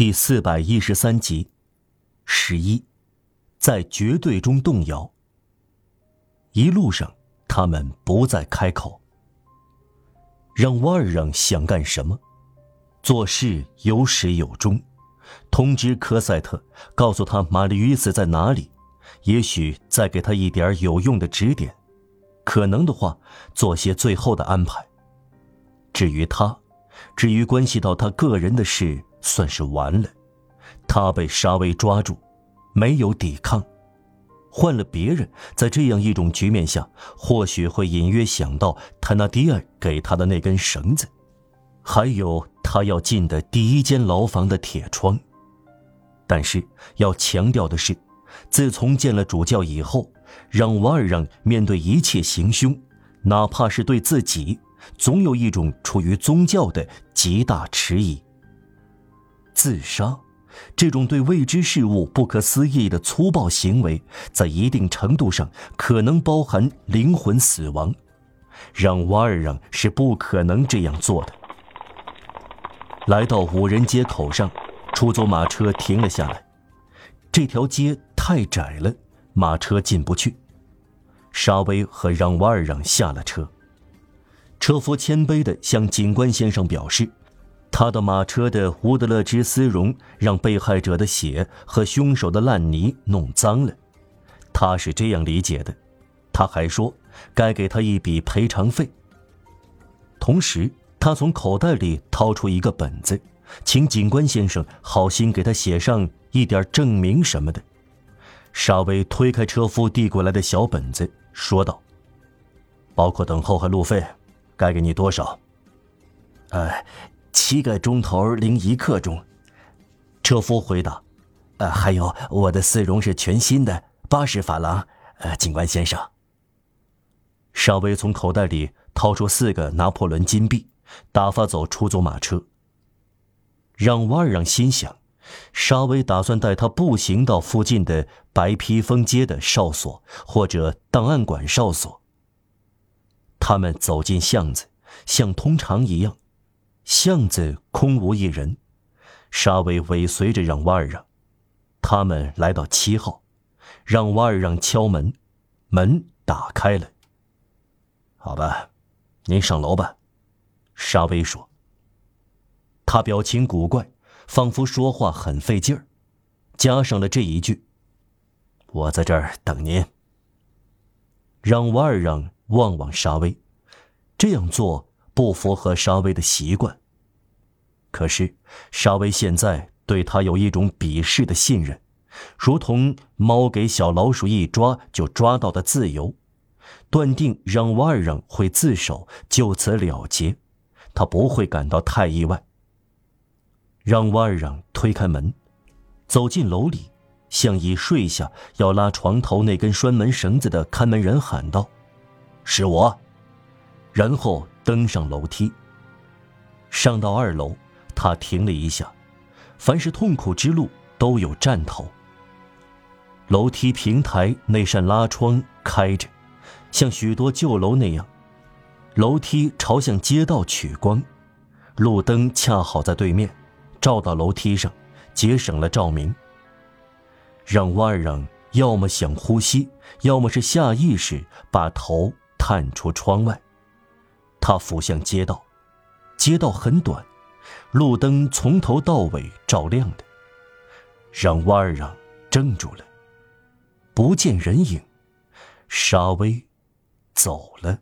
第四百一十三集，十一，在绝对中动摇。一路上，他们不再开口。让瓦尔让想干什么，做事有始有终。通知科赛特，告诉他玛丽与斯在哪里，也许再给他一点有用的指点。可能的话，做些最后的安排。至于他，至于关系到他个人的事。算是完了，他被沙威抓住，没有抵抗。换了别人，在这样一种局面下，或许会隐约想到泰纳迪尔给他的那根绳子，还有他要进的第一间牢房的铁窗。但是要强调的是，自从见了主教以后，让瓦尔让面对一切行凶，哪怕是对自己，总有一种出于宗教的极大迟疑。自杀，这种对未知事物不可思议的粗暴行为，在一定程度上可能包含灵魂死亡。让瓦尔让是不可能这样做的。来到五人街口上，出租马车停了下来。这条街太窄了，马车进不去。沙威和让瓦尔让下了车。车夫谦卑地向警官先生表示。他的马车的乌德勒之丝绒让被害者的血和凶手的烂泥弄脏了，他是这样理解的。他还说，该给他一笔赔偿费。同时，他从口袋里掏出一个本子，请警官先生好心给他写上一点证明什么的。沙威推开车夫递过来的小本子，说道：“包括等候和路费，该给你多少？”哎。七个钟头零一刻钟，车夫回答：“呃，还有我的丝绒是全新的，八十法郎。呃，警官先生。”沙威从口袋里掏出四个拿破仑金币，打发走出租马车。让瓦尔让心想，沙威打算带他步行到附近的白披风街的哨所或者档案馆哨所。他们走进巷子，像通常一样。巷子空无一人，沙威尾随着让瓦尔让，他们来到七号，让瓦尔让敲门，门打开了。好吧，您上楼吧，沙威说。他表情古怪，仿佛说话很费劲儿，加上了这一句：“我在这儿等您。”让瓦尔让望望沙威，这样做。不符合沙威的习惯。可是，沙威现在对他有一种鄙视的信任，如同猫给小老鼠一抓就抓到的自由，断定让瓦尔让会自首，就此了结，他不会感到太意外。让瓦尔让推开门，走进楼里，向已睡下要拉床头那根拴门绳子的看门人喊道：“是我。”然后。登上楼梯。上到二楼，他停了一下。凡是痛苦之路都有站头。楼梯平台那扇拉窗开着，像许多旧楼那样。楼梯朝向街道取光，路灯恰好在对面，照到楼梯上，节省了照明。让瓦尔让要么想呼吸，要么是下意识把头探出窗外。他俯向街道，街道很短，路灯从头到尾照亮的，让瓦尔让怔住了，不见人影，沙威走了。